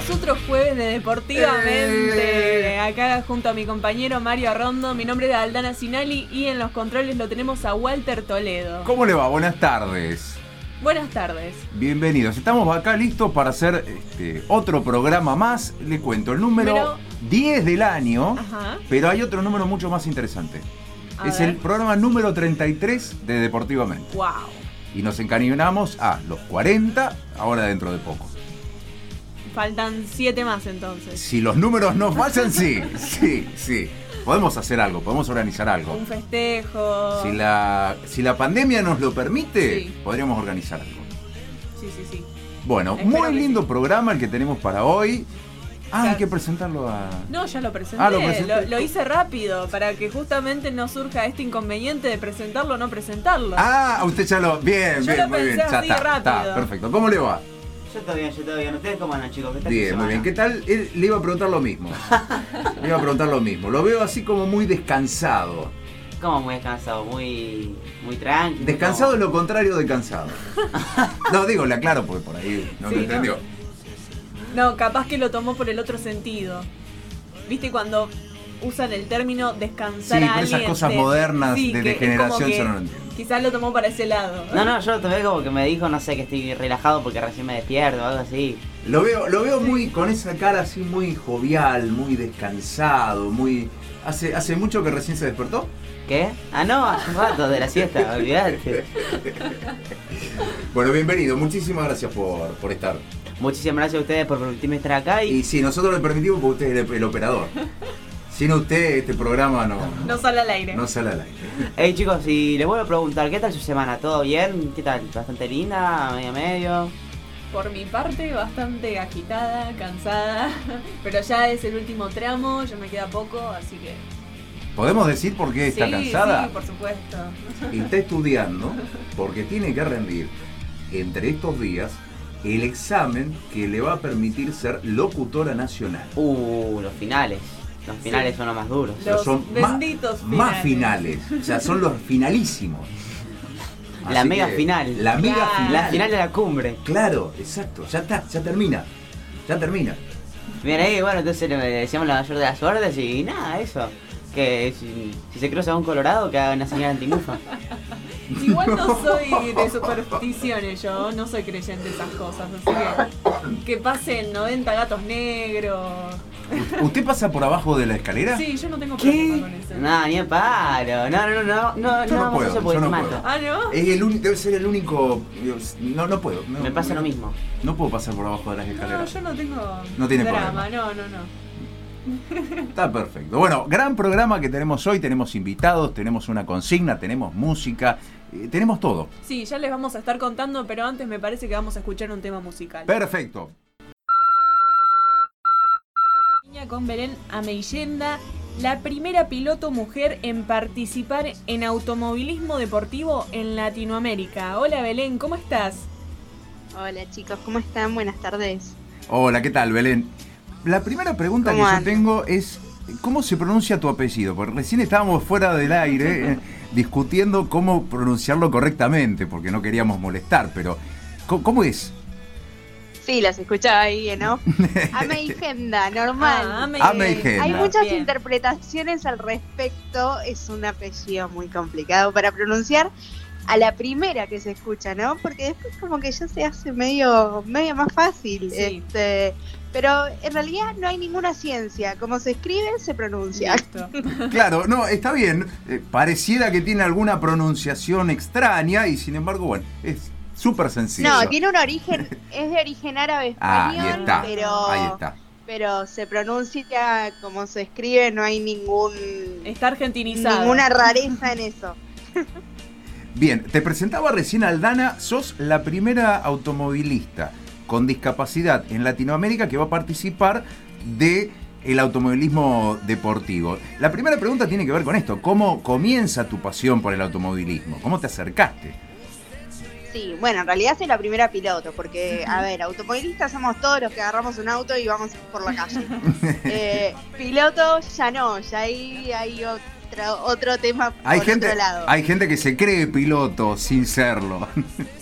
Arrancamos otro jueves de Deportivamente. Acá junto a mi compañero Mario Arrondo. Mi nombre es Aldana Sinali y en los controles lo tenemos a Walter Toledo. ¿Cómo le va? Buenas tardes. Buenas tardes. Bienvenidos. Estamos acá listos para hacer este, otro programa más. Le cuento el número Número- 10 del año, Ajá. pero hay otro número mucho más interesante. A es ver. el programa número 33 de Deportivamente. Wow. Y nos encaminamos a los 40, ahora dentro de poco. Faltan siete más entonces. Si los números no fallan, sí, sí, sí. Podemos hacer algo, podemos organizar algo. Un festejo. Si la, si la pandemia nos lo permite, Sí. podríamos organizar algo. Sí, sí, sí. Bueno, Espero muy lindo sí. programa el que tenemos para hoy. Ah, hay que presentarlo a... No, ya lo presenté. Ah, lo hice rápido para que justamente no surja este inconveniente de presentarlo o no presentarlo. Ah, usted ya lo... Bien, Yo bien, lo muy bien. Ya así está, rápido. está, perfecto. ¿Cómo le va? Yo todo bien, yo todo bien. ¿Ustedes cómo andan, chicos? ¿Qué tal Bien, muy bien. ¿Qué tal? Él, le iba a preguntar lo mismo. Le iba a preguntar lo mismo. Lo veo así como muy descansado. ¿Cómo muy descansado? Muy, muy tranquilo. Descansado es lo contrario de cansado. No, digo, le aclaro porque por ahí no Sí, lo no. entendió. No, capaz que lo tomó por el otro sentido. ¿Viste cuando usan el término descansar Sí, a pero esas alguien? cosas de- modernas de degeneración yo no lo entiendo. Quizás lo tomó para ese lado. No, no, yo lo tomé como que me dijo, no sé, que estoy relajado porque recién me despierto o algo así. Lo veo, lo veo muy con esa cara así muy jovial, muy descansado, muy. ¿Hace, hace mucho que recién se despertó? ¿Qué? Ah, no, hace un rato de la siesta, olvidate. Bueno, bienvenido, muchísimas gracias por, por estar. Muchísimas gracias a ustedes por permitirme estar acá y... Y sí, nosotros le permitimos porque usted es el, el operador. Sin usted, este programa no, No sale al aire. no sale al aire. Hey chicos, y les vuelvo a preguntar, ¿qué tal su semana? ¿Todo bien? ¿Qué tal? ¿Bastante linda? ¿Medio medio? Por mi parte, bastante agitada, cansada. Pero ya es el último tramo, ya me queda poco, así que. ¿Podemos decir por qué está sí, cansada? Sí, por supuesto. Y está estudiando porque tiene que rendir entre estos días el examen que le va a permitir ser locutora nacional. Uh, los finales. Los finales son los más duros. Los son ma- benditos más finales. O sea, son los finalísimos. La mega final. La mega Claro. final. La final de la cumbre. Claro, exacto. Ya está, ya termina. Ya termina. Bien ahí, bueno, entonces le decíamos la mayor de las suertes y nada, eso. Que si, si se cruza un colorado, que haga una señal antimufa. Igual no soy de supersticiones, yo no soy creyente de esas cosas, así que que pasen 90 gatos negros. ¿Usted pasa por abajo de la escalera? Sí, yo no tengo ¿Qué? problema con eso. No, ni en paro. No, no, no, no, no, Yo no a puedo, eso porque yo te no mato. puedo. Ah, ¿no? Es el único, debe ser el único. No, no puedo. no- Me pasa lo mismo. No puedo pasar por abajo de las No, escaleras. yo no tengo No tiene drama, problema. no, no, no. Está perfecto. Bueno, gran programa que tenemos hoy. Tenemos invitados, tenemos una consigna, tenemos música, eh, tenemos todo. Sí, ya les vamos a estar contando, pero antes me parece que vamos a escuchar un tema musical. Perfecto. Niña con Belén Ameillenda, la primera piloto mujer en participar en automovilismo deportivo en Latinoamérica. Hola Belén, ¿cómo estás? Hola chicos, ¿cómo están? Buenas tardes. Hola, ¿qué tal, Belén? La primera pregunta que ¿Cómo yo tengo es, ¿cómo se pronuncia tu apellido? Porque recién estábamos fuera del aire eh, discutiendo cómo pronunciarlo correctamente, porque no queríamos molestar, pero ¿cómo, cómo es? Sí, los escuchaba ahí, ¿no? Ameigenda, normal. Ah, Ame- Ameigenda. Hay muchas Bien. interpretaciones al respecto. Es un apellido muy complicado para pronunciar. A la primera que se escucha, ¿no? Porque después como que ya se hace medio, medio más fácil. Sí. Este, pero en realidad no hay ninguna ciencia. Como se escribe, se pronuncia. Listo. Claro, no, está bien. Eh, pareciera que tiene alguna pronunciación extraña y sin embargo, bueno, es súper sencillo. No, tiene un origen, es de origen árabe Ah, español, ahí está. pero Ahí está. pero se pronuncia como se escribe, no hay ningún Está argentinizado. ninguna rareza en eso. Bien, te presentaba recién Aldana, sos la primera automovilista con discapacidad en Latinoamérica que va a participar de el automovilismo deportivo. La primera pregunta tiene que ver con esto, ¿cómo comienza tu pasión por el automovilismo? ¿Cómo te acercaste? Sí, bueno, en realidad soy la primera piloto, porque, a ver, automovilistas somos todos los que agarramos un auto y vamos por la calle. Eh, piloto ya no, ya ahí hay otro, otro tema por Hay gente, otro lado. hay gente que se cree piloto sin serlo.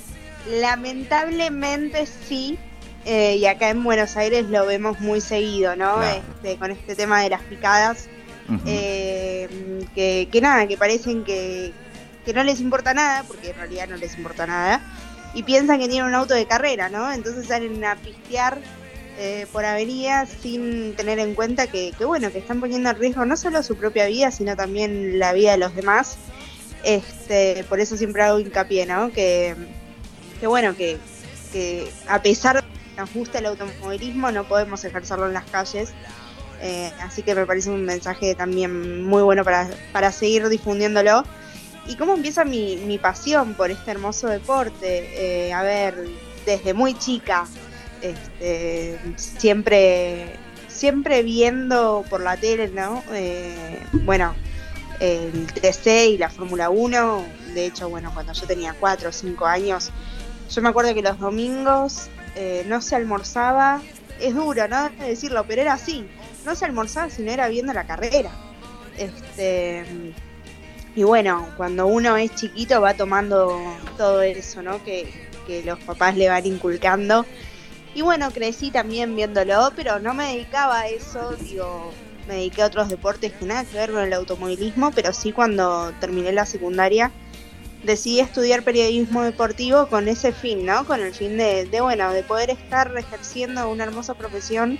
Lamentablemente sí. eh, y acá en Buenos Aires lo vemos muy seguido, ¿no? Claro. Este, con este tema de las picadas, eh, que, que nada, que parecen que, que no les importa nada, porque en realidad no les importa nada, y piensan que tienen un auto de carrera, ¿no? Entonces salen a pistear eh, por avenida sin tener en cuenta que, que, bueno, que están poniendo en riesgo no solo su propia vida, sino también la vida de los demás. Este, por eso siempre hago hincapié, ¿no? Que, que bueno, que, que a pesar de que nos gusta el automovilismo, no podemos ejercerlo en las calles. Eh, así que me parece un mensaje también muy bueno para, para seguir difundiéndolo. ¿Y cómo empieza mi, mi pasión por este hermoso deporte? Eh, a ver, desde muy chica, este, siempre, siempre viendo por la tele, ¿no? Eh, bueno, el TC y la Fórmula 1, de hecho, bueno, cuando yo tenía 4 o 5 años, yo me acuerdo que los domingos eh, no se almorzaba, es duro, ¿no? decirlo, pero era así, no se almorzaba si no era viendo la carrera. Este, y bueno, cuando uno es chiquito va tomando todo eso, ¿no? Que, que los papás le van inculcando. Y bueno, crecí también viéndolo, pero no me dedicaba a eso, digo, me dediqué a otros deportes que nada que ver con el automovilismo, pero sí cuando terminé la secundaria decidí estudiar periodismo deportivo con ese fin, ¿no? Con el fin de, de bueno, de poder estar ejerciendo una hermosa profesión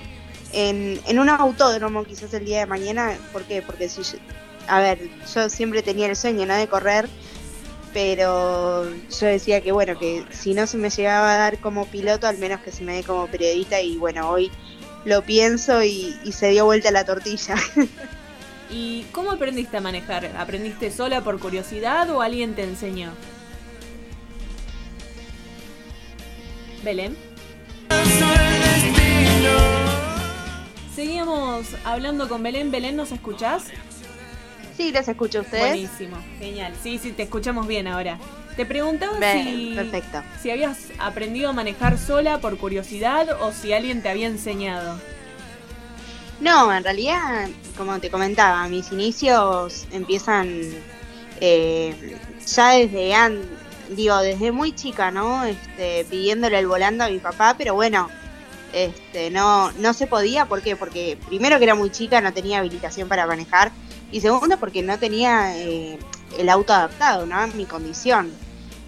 en, en un autódromo quizás el día de mañana. ¿Por qué? Porque si a ver, yo siempre tenía el sueño, ¿no? De correr, pero yo decía que bueno, que si no se me llegaba a dar como piloto, al menos que se me dé como periodista y bueno, hoy lo pienso y se dio vuelta la tortilla. ¿Y cómo aprendiste a manejar? ¿Aprendiste sola por curiosidad o alguien te enseñó? Belén. Seguíamos hablando con Belén. Belén, ¿nos escuchás? sí, les escucho a ustedes. Buenísimo, genial. Sí, sí, te escuchamos bien ahora. Te preguntaba si, perfecto. si habías aprendido a manejar sola por curiosidad o si alguien te había enseñado. No, en realidad, como te comentaba, mis inicios empiezan eh, ya desde digo, desde muy chica, ¿no? Este, pidiéndole el volante a mi papá, pero bueno, este, no, no se podía, ¿por qué? Porque primero que era muy chica, no tenía habilitación para manejar, y segundo porque no tenía eh, el auto adaptado, ¿no? Mi condición.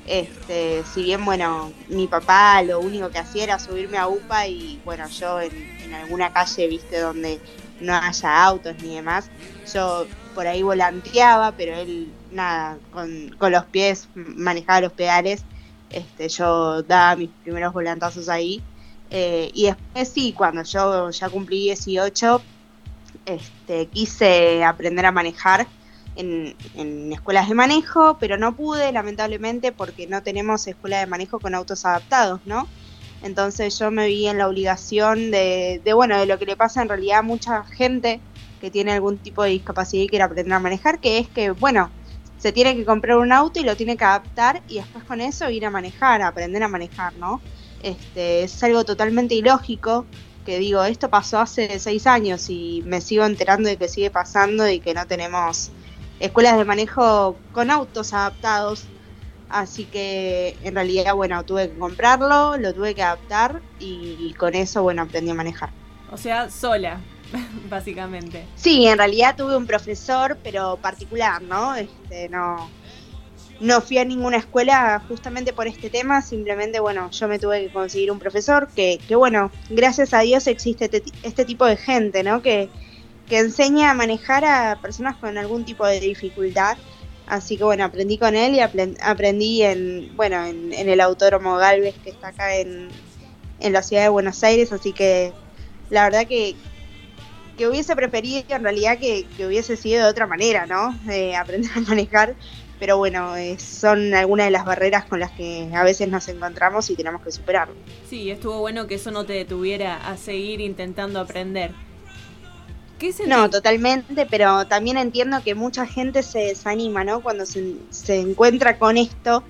Este, si bien, bueno, mi papá lo único que hacía era subirme a UPA y, bueno, yo en, en alguna calle, viste, donde no haya autos ni demás, yo por ahí volanteaba, pero él, nada, con, con los pies manejaba los pedales, este, yo daba mis primeros volantazos ahí. Eh, y después sí, cuando yo ya cumplí 18, este, quise aprender a manejar en, en escuelas de manejo, pero no pude, lamentablemente, porque no tenemos escuela de manejo con autos adaptados, ¿no? Entonces yo me vi en la obligación de, de, bueno, de lo que le pasa en realidad a mucha gente que tiene algún tipo de discapacidad y quiere aprender a manejar, que es que, bueno, se tiene que comprar un auto y lo tiene que adaptar y después con eso ir a manejar, a aprender a manejar, ¿no? Este, es algo totalmente ilógico que digo, esto pasó hace seis años y me sigo enterando de que sigue pasando y que no tenemos escuelas de manejo con autos adaptados. Así que en realidad, bueno, tuve que comprarlo, lo tuve que adaptar y con eso, bueno, aprendí a manejar. O sea, sola, básicamente. Sí, en realidad tuve un profesor, pero particular, ¿no? Este, no, no fui a ninguna escuela justamente por este tema, simplemente, bueno, yo me tuve que conseguir un profesor que, que bueno, gracias a Dios existe este, este tipo de gente, ¿no? Que, que enseña a manejar a personas con algún tipo de dificultad. Así que bueno, aprendí con él y aprendí en, bueno, en, en el Autódromo Galvez que está acá en, en la ciudad de Buenos Aires, así que la verdad que, que hubiese preferido en realidad que, hubiese sido de otra manera, ¿no? Aprender a manejar, pero bueno, eh, son algunas de las barreras con las que a veces nos encontramos y tenemos que superarlo. Sí, estuvo bueno que eso no te detuviera a seguir intentando aprender. ¿Qué no, totalmente, pero también entiendo que mucha gente se desanima, ¿no? Cuando se, se encuentra con esto,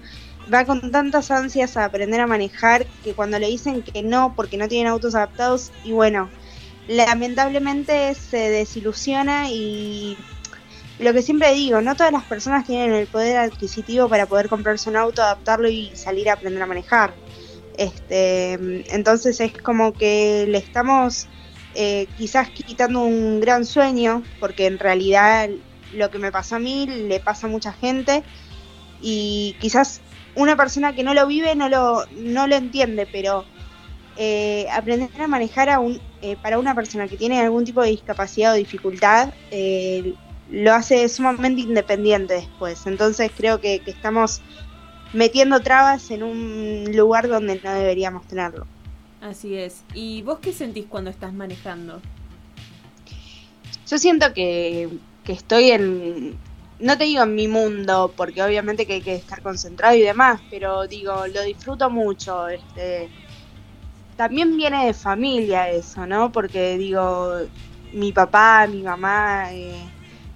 va con tantas ansias a aprender a manejar que cuando le dicen que no porque no tienen autos adaptados y bueno, lamentablemente se desilusiona y lo que siempre digo, no todas las personas tienen el poder adquisitivo para poder comprarse un auto, adaptarlo y salir a aprender a manejar. Este, entonces es como que le estamos eh, quizás quitando un gran sueño, porque en realidad lo que me pasó a mí le pasa a mucha gente y quizás una persona que no lo vive no lo, no lo entiende, pero eh, aprender a manejar a un, eh, para una persona que tiene algún tipo de discapacidad o dificultad lo hace sumamente independiente después. Entonces creo que estamos metiendo trabas en un lugar donde no deberíamos tenerlo. Así es. ¿Y vos qué sentís cuando estás manejando? Yo siento que, estoy en, no te digo en mi mundo, porque obviamente que hay que estar concentrado y demás, pero digo, lo disfruto mucho. Este, también viene de familia eso, ¿no? Porque digo, mi papá, mi mamá, eh,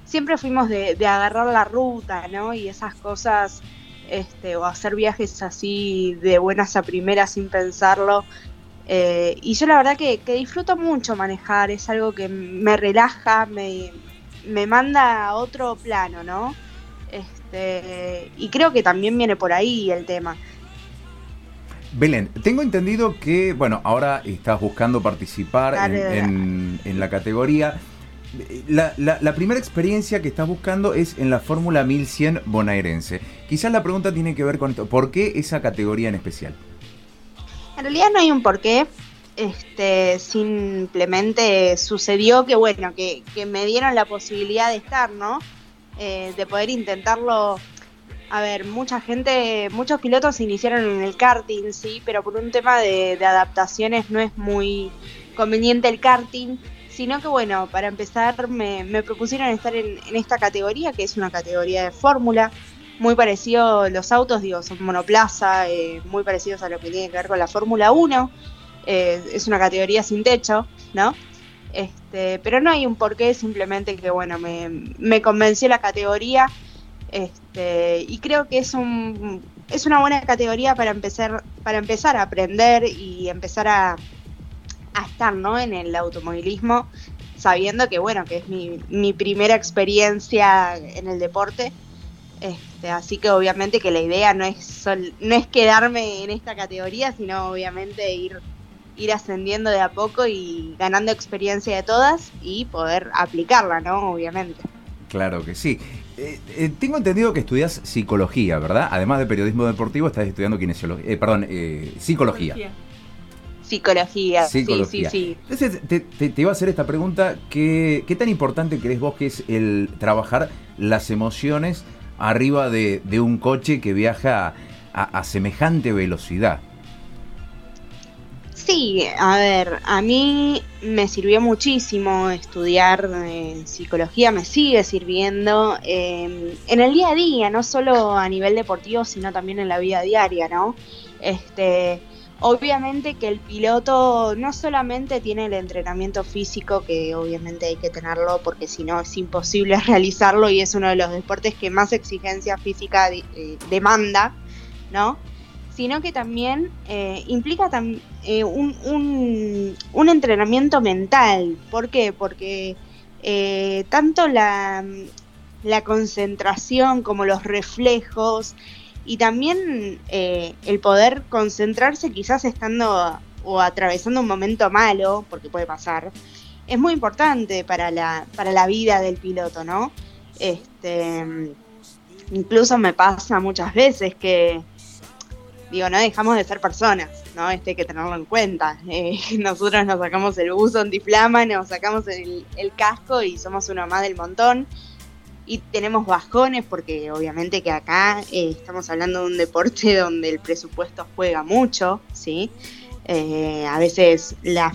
siempre fuimos de, de, agarrar la ruta, ¿no? Y esas cosas este, o hacer viajes así de buenas a primeras sin pensarlo. Eh, y yo la verdad que, disfruto mucho manejar, es algo que me relaja, me, manda a otro plano, ¿no? Este, y creo que también viene por ahí el tema. Belén, tengo entendido que, bueno, ahora estás buscando participar en, en la categoría la, primera experiencia que estás buscando es en la Fórmula 1100 bonaerense. Quizás la pregunta tiene que ver con esto. ¿Por qué esa categoría en especial? En realidad no hay un porqué. Este, simplemente sucedió que, bueno, que, me dieron la posibilidad de estar, ¿no? Eh, de poder intentarlo. A ver, mucha gente, muchos pilotos se iniciaron en el karting, sí, pero por un tema de adaptaciones no es muy conveniente el karting sino que bueno, para empezar me, propusieron estar en, esta categoría, que es una categoría de fórmula, muy parecido los autos, digo, son monoplaza, eh, muy parecidos a lo que tiene que ver con la Fórmula 1, eh, es una categoría sin techo, ¿no? Este, pero no hay un porqué, simplemente que bueno, me, me convenció la categoría este, y creo que es un es una buena categoría para empezar para empezar a aprender y empezar a, a estar ¿no? en el automovilismo, sabiendo que bueno, que es mi, mi primera experiencia en el deporte. Este, así que obviamente que la idea no es no es quedarme en esta categoría, sino obviamente ir, ir ascendiendo de a poco y ganando experiencia de todas y poder aplicarla, ¿no? Obviamente. Claro que sí. Eh, eh, tengo entendido que estudias psicología, ¿verdad? Además de periodismo deportivo, estás estudiando kinesiología, eh, perdón, psicología. Psicología, sí, sí, sí. Entonces, te, iba a hacer esta pregunta, ¿qué, ¿qué tan importante crees vos que es el trabajar las emociones arriba de, un coche que viaja a, semejante velocidad? Sí, a ver, a mí me sirvió muchísimo estudiar eh, psicología, me sigue sirviendo eh, en el día a día, no solo a nivel deportivo, sino también en la vida diaria, ¿no? Este, Obviamente que el piloto no solamente tiene el entrenamiento físico, que obviamente hay que tenerlo porque si no es imposible realizarlo y es uno de los deportes que más exigencia física eh, demanda, ¿no? Sino que también eh, implica eh, un, entrenamiento mental. ¿Por qué? Porque tanto la concentración como los reflejos, y también eh, el poder concentrarse quizás estando o atravesando un momento malo, porque puede pasar, es muy importante para la, para la vida del piloto, ¿no? Este, incluso me pasa muchas veces que, digo, no dejamos de ser personas, ¿no? Este hay que tenerlo en cuenta. Eh, nosotros nos sacamos el buzo antiflama, nos sacamos el, el casco y somos uno más del montón y tenemos bajones porque obviamente que acá eh, estamos hablando de un deporte donde el presupuesto juega mucho, ¿sí? Eh, a veces la,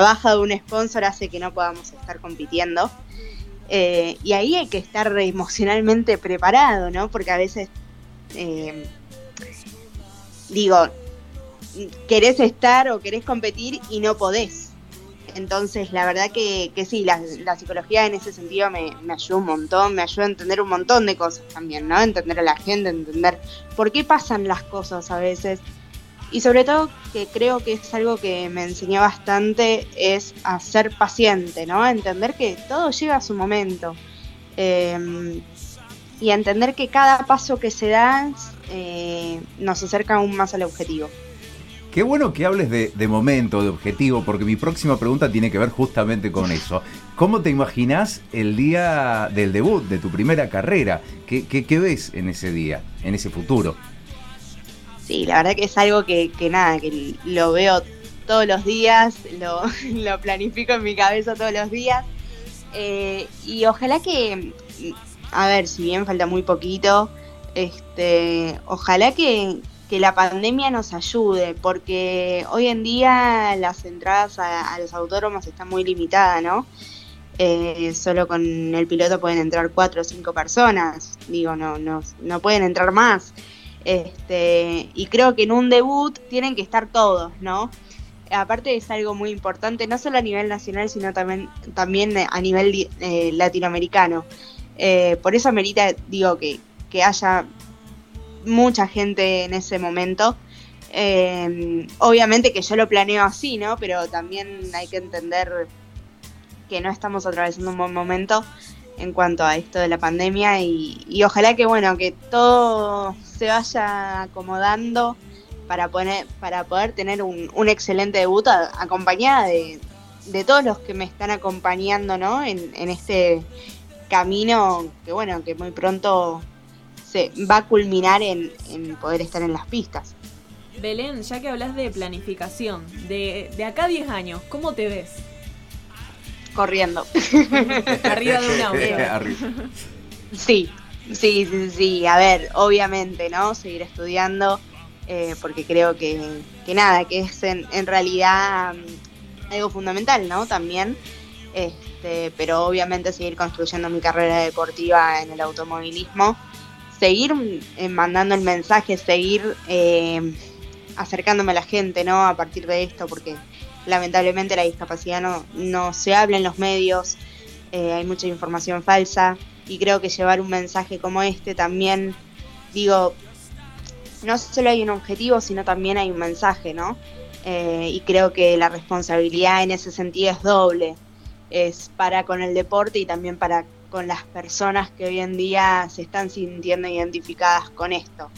baja de un sponsor hace que no podamos estar compitiendo. Eh, y ahí hay que estar emocionalmente preparado, ¿no? Porque a veces, digo, querés estar o querés competir y no podés. Entonces, la verdad que, sí, la, psicología en ese sentido me, ayuda un montón, me ayuda a entender un montón de cosas también, ¿no? Entender a la gente, entender por qué pasan las cosas a veces. Y sobre todo, que creo que es algo que me enseñó bastante, es a ser paciente, ¿no? Entender que todo llega a su momento. Em, y entender que cada paso que se da eh, nos acerca aún más al objetivo. Qué bueno que hables de, momento, de objetivo, porque mi próxima pregunta tiene que ver justamente con eso. ¿Cómo te imaginas el día del debut, de tu primera carrera? ¿Qué, ves en ese día, en ese futuro? Sí, la verdad que es algo que, nada, que lo veo todos los días, lo, lo planifico en mi cabeza todos los días. Eh, y ojalá que, a ver, si bien falta muy poquito, este, ojalá que, que la pandemia nos ayude, porque hoy en día las entradas a, los autódromos están muy limitadas, ¿no? Eh, solo con el piloto pueden entrar cuatro o cinco personas, digo, no, no, no pueden entrar más. Este, y creo que en un debut tienen que estar todos, ¿no? Aparte es algo muy importante, no solo a nivel nacional, sino también, también a nivel eh, latinoamericano. Eh, por eso amerita, digo, que, que haya mucha gente en ese momento. Eh, obviamente que yo lo planeo así, ¿no? Pero también hay que entender que no estamos atravesando un buen momento en cuanto a esto de la pandemia y, y ojalá que bueno que todo se vaya acomodando para poner para poder tener un, un excelente debut a, acompañada de, de, todos los que me están acompañando ¿no? en, en este camino que bueno que muy pronto se va a culminar en, en poder estar en las pistas. Belén, ya que hablas de planificación, de, de acá a 10 años, ¿cómo te ves? corriendo. Arriba de un auto. sí, sí, sí, sí. A ver, obviamente, ¿no? Seguir estudiando, eh, porque creo que, que, nada, que es en, en realidad um, algo fundamental, ¿no? También. Este, pero obviamente seguir construyendo mi carrera deportiva en el automovilismo, seguir eh, mandando el mensaje, seguir eh, acercándome a la gente, ¿no? A partir de esto, porque lamentablemente la discapacidad no, no se habla en los medios, eh, hay mucha información falsa y creo que llevar un mensaje como este también, digo, no solo hay un objetivo, sino también hay un mensaje, ¿no? Eh, y creo que la responsabilidad en ese sentido es doble, es para con el deporte y también para con las personas que hoy en día se están sintiendo identificadas con esto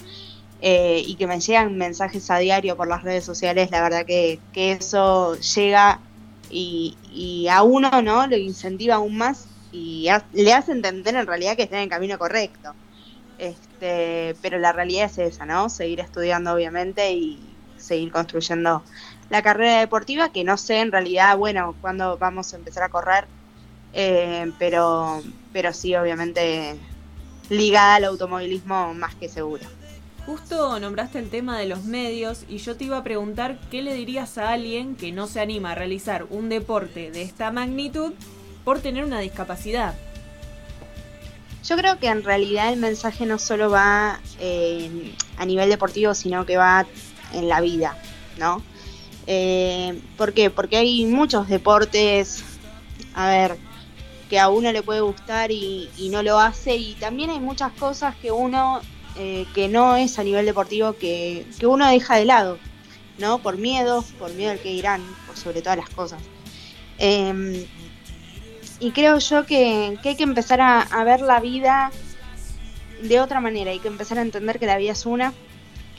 eh, y que me llegan mensajes a diario por las redes sociales, la verdad que, que eso llega y, y, a uno no lo incentiva aún más y le hace entender en realidad que está en el camino correcto. Este, pero la realidad es esa, ¿no? Seguir estudiando obviamente y seguir construyendo la carrera deportiva, que no sé en realidad, bueno, cuándo vamos a empezar a correr, eh, pero, pero sí, obviamente ligada al automovilismo más que seguro. Justo nombraste el tema de los medios y yo te iba a preguntar qué le dirías a alguien que no se anima a realizar un deporte de esta magnitud por tener una discapacidad. Yo creo que en realidad el mensaje no solo va eh, a nivel deportivo, sino que va en la vida, ¿no? Eh, ¿Por qué? Porque hay muchos deportes, a ver, que a uno le puede gustar y, no lo hace, y también hay muchas cosas que uno eh, que no es a nivel deportivo que, que, uno deja de lado, ¿no? Por miedo, por miedo al que irán, por sobre todas las cosas. Eh, y creo yo que, hay que empezar a, ver la vida de otra manera, hay que empezar a entender que la vida es una,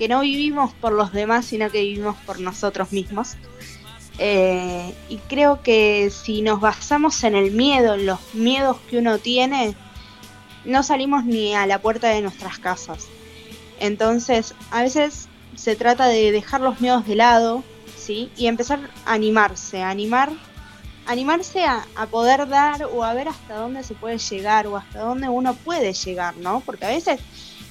que no vivimos por los demás, sino que vivimos por nosotros mismos. Eh, y creo que si nos basamos en el miedo, en los miedos que uno tiene, no salimos ni a la puerta de nuestras casas. Entonces, a veces se trata de dejar los miedos de lado, ¿sí? Y empezar a animarse, a animar, animarse a, a, poder dar o a ver hasta dónde se puede llegar o hasta dónde uno puede llegar, ¿no? Porque a veces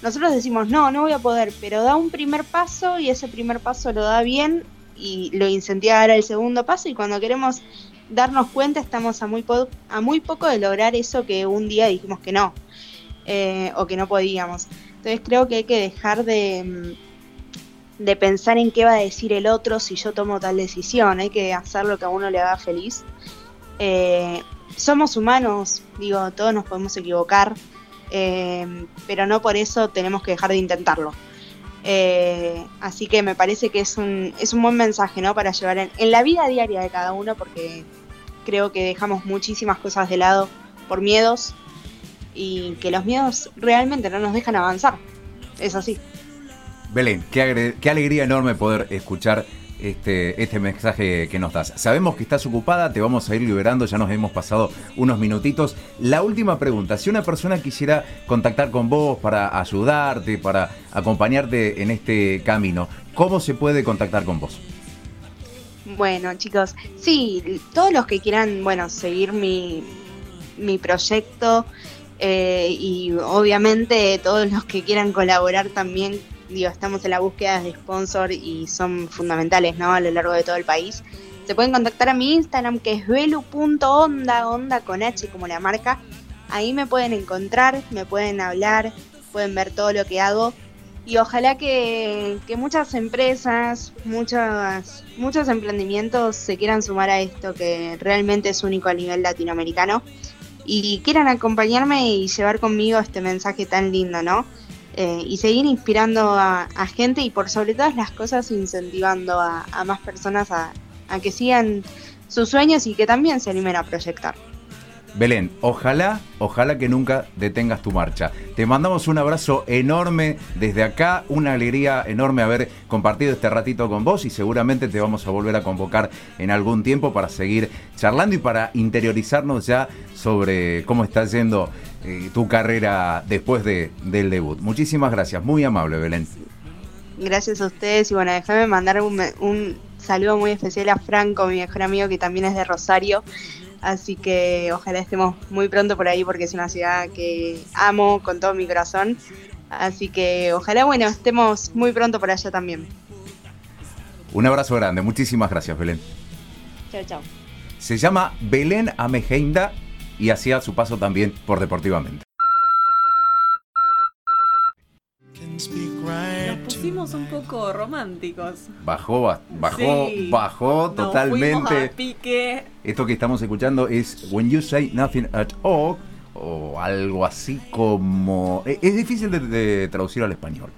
nosotros decimos, no, no voy a poder, pero da un primer paso y ese primer paso lo da bien y lo incentiva a dar el segundo paso y cuando queremos darnos cuenta estamos a muy, po a muy poco de lograr eso que un día dijimos que no eh, o que no podíamos. Entonces creo que hay que dejar de, de pensar en qué va a decir el otro si yo tomo tal decisión, hay que hacer lo que a uno le haga feliz. Eh, somos humanos, digo, todos nos podemos equivocar, eh, pero no por eso tenemos que dejar de intentarlo. Eh, así que me parece que es un, es un buen mensaje ¿no? para llevar en, en, la vida diaria de cada uno, porque creo que dejamos muchísimas cosas de lado por miedos y que los miedos realmente no nos dejan avanzar. Es así. Belén, qué, qué alegría enorme poder escuchar este, este mensaje que nos das. Sabemos que estás ocupada, te vamos a ir liberando, ya nos hemos pasado unos minutitos. La última pregunta, si una persona quisiera contactar con vos para ayudarte, para acompañarte en este camino, ¿cómo se puede contactar con vos? Bueno, chicos, sí, todos los que quieran, bueno, seguir mi, mi proyecto eh, y obviamente todos los que quieran colaborar también, digo, estamos en la búsqueda de sponsor y son fundamentales, ¿no? A lo largo de todo el país. Se pueden contactar a mi Instagram que es velu.onda, onda con H como la marca. Ahí me pueden encontrar, me pueden hablar, pueden ver todo lo que hago y ojalá que, que muchas empresas, muchas, muchos emprendimientos se quieran sumar a esto que realmente es único a nivel latinoamericano y quieran acompañarme y llevar conmigo este mensaje tan lindo, ¿no? Eh, y seguir inspirando a, gente y por sobre todas las cosas incentivando a, más personas a que sigan sus sueños y que también se animen a proyectar. Belén, ojalá, ojalá que nunca detengas tu marcha. Te mandamos un abrazo enorme desde acá, una alegría enorme haber compartido este ratito con vos y seguramente te vamos a volver a convocar en algún tiempo para seguir charlando y para interiorizarnos ya sobre cómo está yendo eh, tu carrera después de, del debut. Muchísimas gracias, muy amable Belén. Gracias a ustedes y bueno, déjame mandar un, un saludo muy especial a Franco, mi mejor amigo que también es de Rosario. Así que ojalá estemos muy pronto por ahí porque es una ciudad que amo con todo mi corazón. Así que ojalá, bueno, estemos muy pronto por allá también. Un abrazo grande, muchísimas gracias Belén. Chao, chao. Se llama Belén Amejeinda y hacía su paso también por Deportivamente. Pusimos un poco románticos. Bajó, bajó, sí, bajó totalmente. A pique. Esto que estamos escuchando es When You Say Nothing at All, o algo así como. e-, Es difícil de, de traducir al español.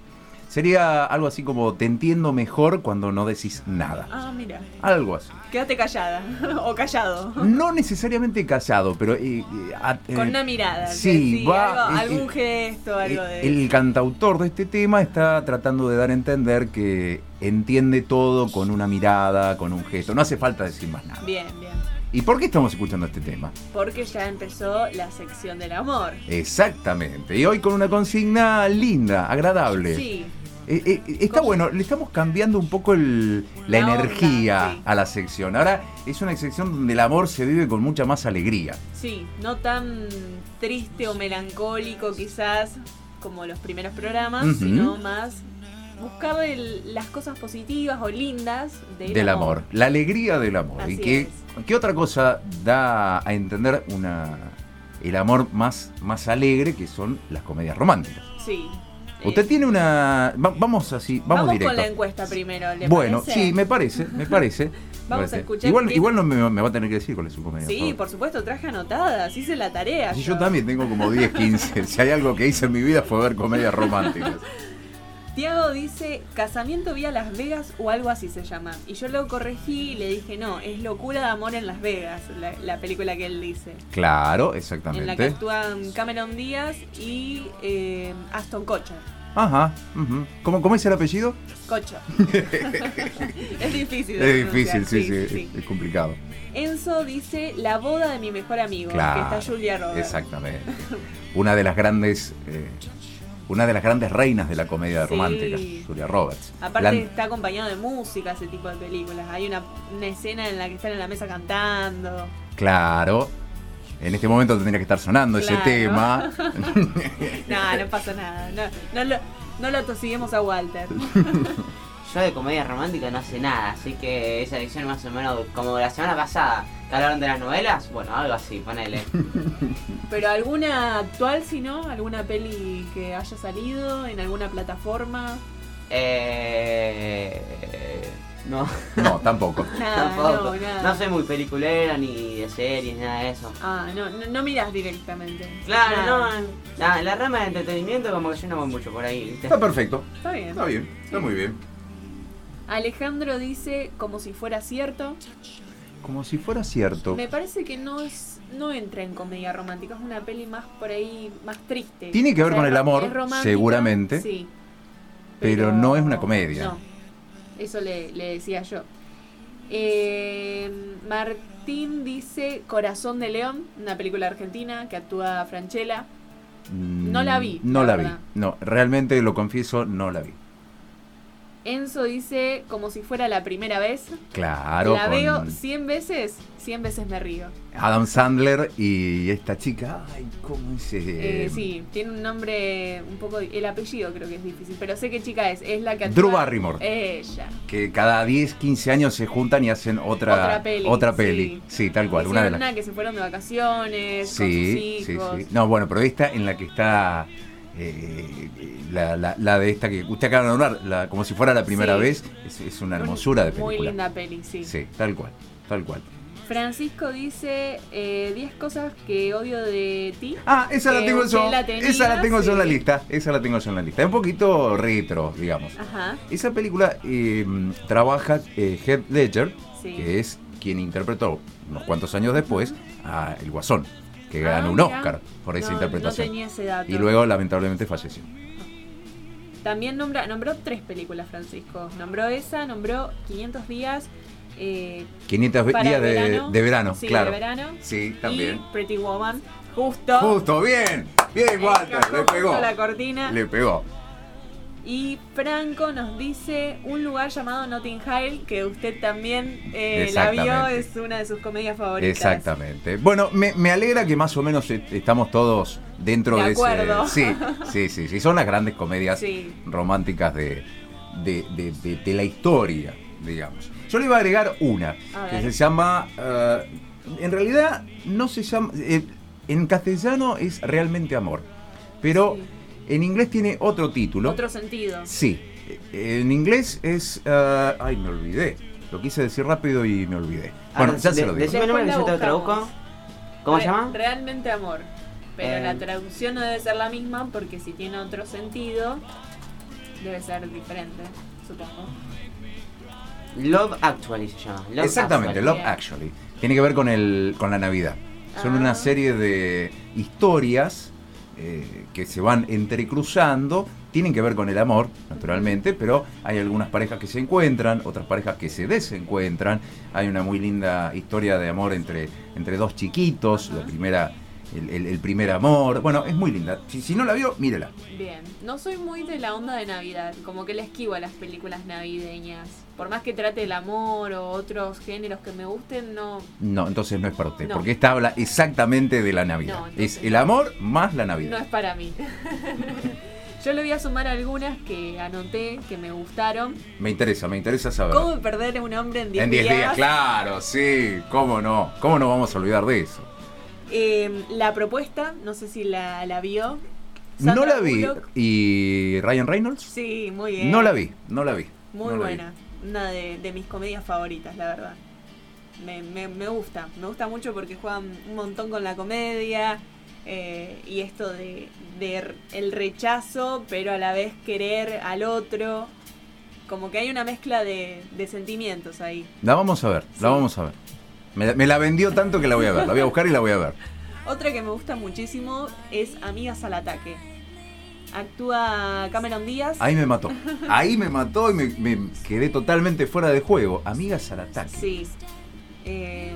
Sería algo así como te entiendo mejor cuando no decís nada. Ah, mira. Algo así. Quédate callada o callado. No necesariamente callado, pero... eh, eh, a- Con eh, una mirada. Sí, sí, va... algo- eh, algún eh, gesto, algo de. El cantautor de este tema está tratando de dar a entender que entiende todo con una mirada, con un gesto. No hace falta decir más nada. Bien, bien. ¿Y por qué estamos escuchando este tema? Porque ya empezó la sección del amor. Exactamente. Y hoy con una consigna linda, agradable. Sí. Eh, eh, está bueno, le estamos cambiando un poco el- la, La onda, energía sí. a la sección. Ahora es una sección donde el amor se vive con mucha más alegría. Sí, no tan triste o melancólico quizás como los primeros programas, sino más buscar el- las cosas positivas o lindas del, del amor. La alegría del amor. Así ¿Y qué, qué otra cosa da a entender una el amor más, más alegre que son las comedias románticas? Sí. Usted tiene una... va- vamos así, vamos, Vamos directo. con la encuesta primero, ¿le bueno, parece? sí, me parece, me parece. Vamos a parece. escuchar Igual, quién- igual no me, me va a tener que decir cuál es su comedia. Sí, favorita. por supuesto, traje anotadas, hice la tarea. Sí, yo también tengo como 10, 15. si hay algo que hice en mi vida fue ver comedias románticas. Tiago dice Casamiento vía Las Vegas o algo así se llama. Y yo lo corregí y le dije, no, es Locura de Amor en Las Vegas, la, la película que él dice. Claro, En la que exactamente. actúan Cameron Díaz y eh, Aston Kutcher. Ajá. ujú. ¿Cómo, ¿Cómo es el apellido? Cocho. es difícil. Es difícil, sí, sí, sí. Es, es complicado. Enzo dice La boda de mi mejor amigo, Claro. que está Julia Roberts. Exactamente. Una de las grandes. eh, una de las grandes reinas de la comedia Sí. romántica, Julia Roberts. Aparte La- está acompañado de música ese tipo de películas. Hay una, una escena en la que están en la mesa cantando. Claro. En este momento tendría que estar sonando ese tema. No, no pasa nada. No, no lo, no lo tosiguemos a Walter. Yo de comedia romántica no sé nada, así que esa edición más o menos como la semana pasada, que hablaron de las novelas, bueno, algo así, ponele. Pero alguna actual, si no, alguna peli que haya salido en alguna plataforma. Eh, no, No, tampoco. Nada, tampoco. no, nada. No soy muy peliculera ni de series, nada de eso. Ah, no, no, no miras directamente. Claro, Nada. no, la, la rama de entretenimiento como que yo no voy mucho por ahí, ¿viste? Está perfecto. Está bien. Está bien. Está muy bien. Alejandro dice como si fuera cierto. Como si fuera cierto. Me parece que no es no entra en comedia romántica, es una peli más por ahí más triste. Tiene que ver O sea, con el amor, seguramente, Sí. pero no es una comedia. No. Eso le, le decía yo. Eh, Martín dice Corazón de León, una película argentina que actúa Franchella. No la vi, Mm, No la la, vi. No, realmente lo confieso, no la vi. Enzo dice como si fuera la primera vez. Claro, la con veo 100 veces, 100 veces me río. Adam Sandler y esta chica. Ay, ¿cómo es? eh? Sí, tiene un nombre un poco. El apellido creo que es difícil, pero sé qué chica es. Es la que Drew Barrymore. Ella. Que cada 10, 15 años se juntan y hacen otra, Otra peli. otra peli. Sí, tal cual. Una de las... una que se fueron de vacaciones Sí, con sí, sí. No, bueno, pero esta en la que está eh, la, la- la de esta que usted acaba de nombrar, la- como si fuera la primera Sí. vez, es, es una hermosura de Muy película. linda peli, sí. Sí, tal cual, tal cual. Francisco dice eh, 10 cosas que odio de ti. Ah, esa la tengo yo. la tenía, esa la tengo yo en la sí. lista. Esa la tengo yo en la lista. Es un poquito retro, digamos. Ajá, Esa película eh, trabaja eh, Heath Ledger, sí. que es quien interpretó unos cuantos años después a El Guasón, que Ah, ganó un mira. Oscar por esa No, interpretación. No tenía ese dato. y luego, lamentablemente, falleció. También nombra, nombró tres películas, Francisco. Nombró esa, nombró 500 días. Eh, 500 para días de verano. de verano, sí, claro. de verano. Sí, también. Y Pretty Woman. Justo. Justo, bien. Bien, Walter, le pegó. la cortina. Le pegó. Y Franco nos dice un lugar llamado Notting Hill, que usted también eh, la vio, es una de sus comedias favoritas. Exactamente. Bueno, me, me alegra que más o menos est- estamos todos dentro De de, acuerdo. ese. Sí, sí, sí, sí. Son las grandes comedias Sí. románticas de, de, de- la historia, digamos. Yo le iba a agregar una, A que se llama... eh, en realidad no se llama... eh, en castellano es realmente amor, pero Sí. En inglés tiene otro título. Otro sentido. Sí, eh, en inglés es... eh, ay, me olvidé. Lo quise decir rápido y me olvidé. Bueno, Ahora, ya se de- lo digo. Decime el nombre que yo te lo traduzco. ¿Cómo se llama? Realmente amor. Pero Eh. la traducción no debe ser la misma porque si tiene otro sentido, debe ser diferente, supongo. Love Actually se llama. Love Exactamente, Actually. Love. Actually. Tiene que ver con, el, con la Navidad. Son Ah. una serie de historias eh, que se van entrecruzando. Tienen que ver con el amor, naturalmente, pero hay algunas parejas que se encuentran, otras parejas que se desencuentran. Hay una muy linda historia de amor entre, entre dos chiquitos, la primera, el, el- el primer amor. Bueno, es muy linda. Si, si no la vio, mírela. Bien, no soy muy de la onda de Navidad, como que le esquivo a las películas navideñas. Por más que trate el amor o otros géneros que me gusten, no. No, entonces no es para usted, No. porque esta habla exactamente de la Navidad. No, es el amor más la Navidad. No es para mí. Yo le voy a sumar algunas que anoté, que me gustaron. Me interesa, me interesa saber. ¿Cómo perder a un hombre en 10 En 10 días, claro, sí, cómo no, cómo no vamos a olvidar de eso. Eh, la propuesta, no sé si la, la vio. no la vi. Bullock. ¿Y Ryan Reynolds? Sí, muy bien. No la vi, no la vi. Muy no la vi. buena. Una de, de mis comedias favoritas, la verdad. Me, me- me gusta. Me gusta mucho porque juegan un montón con la comedia. eh, y esto de, el rechazo, pero a la vez querer al otro. Como que hay una mezcla de, de sentimientos ahí. La vamos a ver, la vamos a ver. Me, me la vendió tanto que la voy a ver. La voy a buscar y la voy a ver. Otra que me gusta muchísimo es Amigas al Ataque. Actúa Cameron Díaz. Ahí me mató. Ahí me mató y me, me quedé totalmente fuera de juego. Amigas al ataque. Sí. Eh,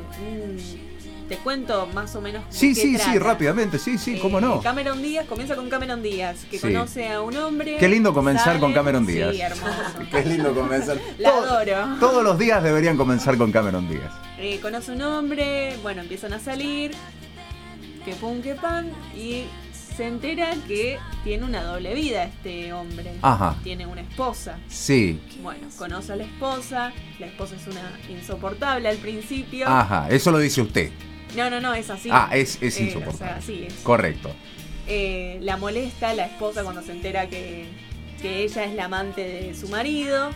te cuento más o menos. sí, qué sí, sí, rápidamente, sí, sí, cómo Eh, no. Cameron Díaz comienza con Cameron Díaz, que Sí. conoce a un hombre. Qué lindo comenzar sale- con Cameron Díaz. Sí, hermoso. Qué lindo comenzar. La Todo- adoro. Todos los días deberían comenzar con Cameron Díaz. Eh, conoce a un hombre, bueno, empiezan a salir, que pum, que pan, y se entera que tiene una doble vida este hombre. Ajá. Tiene una esposa. Sí. Bueno, conoce a la esposa, la esposa es una insoportable al principio. Ajá, eso lo dice usted. No, no, no, es así. Ah, es- es Eh, insoportable. O sea, sí, es. Correcto. Eh, la molesta la esposa cuando se entera que, que ella es la amante de su marido.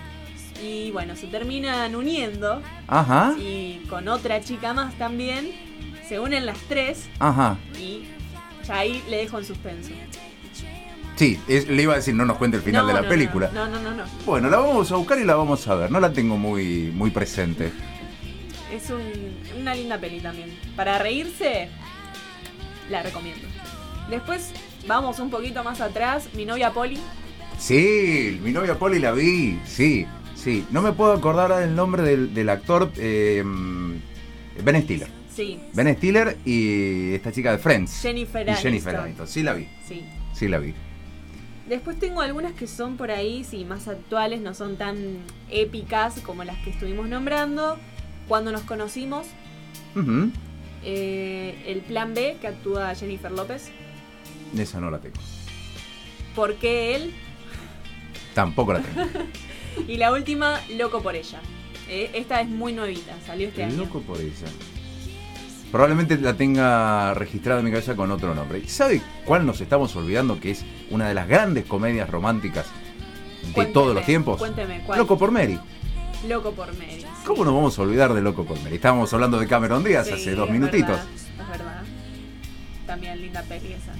Y bueno, se terminan uniendo. Ajá. Y con otra chica más también. Se unen las tres. Ajá. Y ya ahí le dejo en suspenso. Sí, es- le iba a decir, no nos cuente el final No, de la no, película. No, no, no, no. Bueno, la vamos a buscar y la vamos a ver. No la tengo muy, muy presente. Es un- una linda peli también. Para reírse, la recomiendo. Después vamos un poquito más atrás. Mi novia Polly. Sí, mi novia Polly la vi. Sí, Sí, no me puedo acordar del nombre del, del actor. eh, ben Stiller. Sí. Ben Stiller y esta chica de Friends. Jennifer y Jennifer Aniston. Aniston. Sí la vi, Sí. sí la vi. Después tengo algunas que son por ahí, sí, más actuales, no son tan épicas como las que estuvimos nombrando. Cuando nos conocimos, eh, el plan B, que actúa Jennifer López. Esa no la tengo. ¿Por qué él? Tampoco la tengo. Y la última, Loco por ella. Eh, esta es muy nuevita, salió este año. Loco por ella. Probablemente la tenga registrada en mi cabeza con otro nombre. ¿Y ¿Sabe cuál nos estamos olvidando que es una de las grandes comedias románticas de Cuénteme, todos los tiempos? Cuénteme, ¿cuál? Loco por Mary. Loco por Mary. ¿Cómo nos vamos a olvidar de Loco por Mary? Estábamos hablando de Cameron Díaz Sí, hace dos es minutitos. verdad, es verdad. También linda peli esa.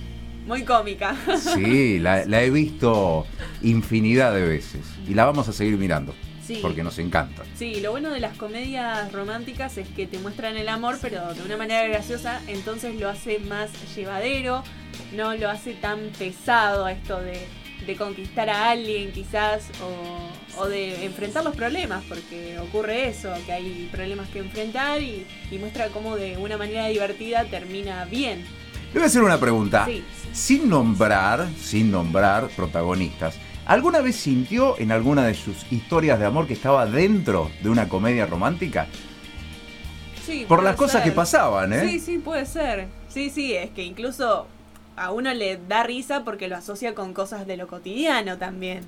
Muy cómica. Sí, la, la he visto infinidad de veces y la vamos a seguir mirando Sí. porque nos encanta. Sí, lo bueno de las comedias románticas es que te muestran el amor, pero de una manera graciosa, entonces lo hace más llevadero, no lo hace tan pesado esto de, de conquistar a alguien quizás o, o de enfrentar los problemas, porque ocurre eso, que hay problemas que enfrentar y, y muestra cómo de una manera divertida termina bien. Le voy a hacer una pregunta. Sí. Sin nombrar, sin nombrar protagonistas, ¿alguna vez sintió en alguna de sus historias de amor que estaba dentro de una comedia romántica? Sí, Por las cosas que pasaban, ¿eh? Sí, sí, puede ser. Sí, sí, es que incluso a uno le da risa porque lo asocia con cosas de lo cotidiano también.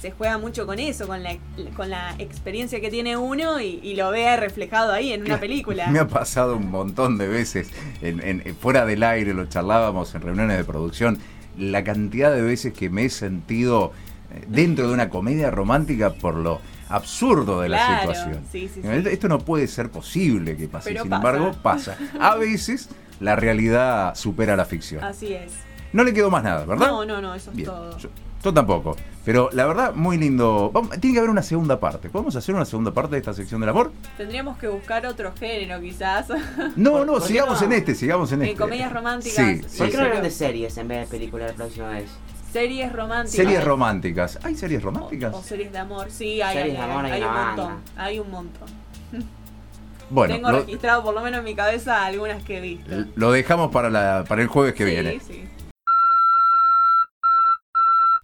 Se juega mucho con eso, con la, con la experiencia que tiene uno y, y lo ve reflejado ahí en una película. Me ha pasado un montón de veces, en, en- fuera del aire, lo charlábamos en reuniones de producción, la cantidad de veces que me he sentido eh, dentro de una comedia romántica por lo absurdo de la situación. sí, sí, sí. Esto no puede ser posible que pase, Pero sin pasa. embargo pasa. A veces la realidad supera la ficción. Así es. No le quedó más nada, ¿verdad? No, no, no, eso es Bien, todo. Yo, yo tampoco. Pero la verdad, muy lindo. Vamos- tiene que haber una segunda parte. ¿Podemos hacer una segunda parte de esta sección del amor? Tendríamos que buscar otro género quizás. No, ¿Por- no, sigamos no? en este, sigamos en En este. comedias románticas. Sí, Sí, sí, ¿Por qué sí. no hablan de series en vez de películas la próxima vez? Series románticas. Series románticas. ¿Hay series románticas? O, o series de amor. Sí, hay, Series hay, de amor hay hay un banda. montón. Hay un montón. Bueno, Tengo lo, registrado por lo menos en mi cabeza algunas que he visto. lo dejamos para, la, para el jueves que sí, viene. sí.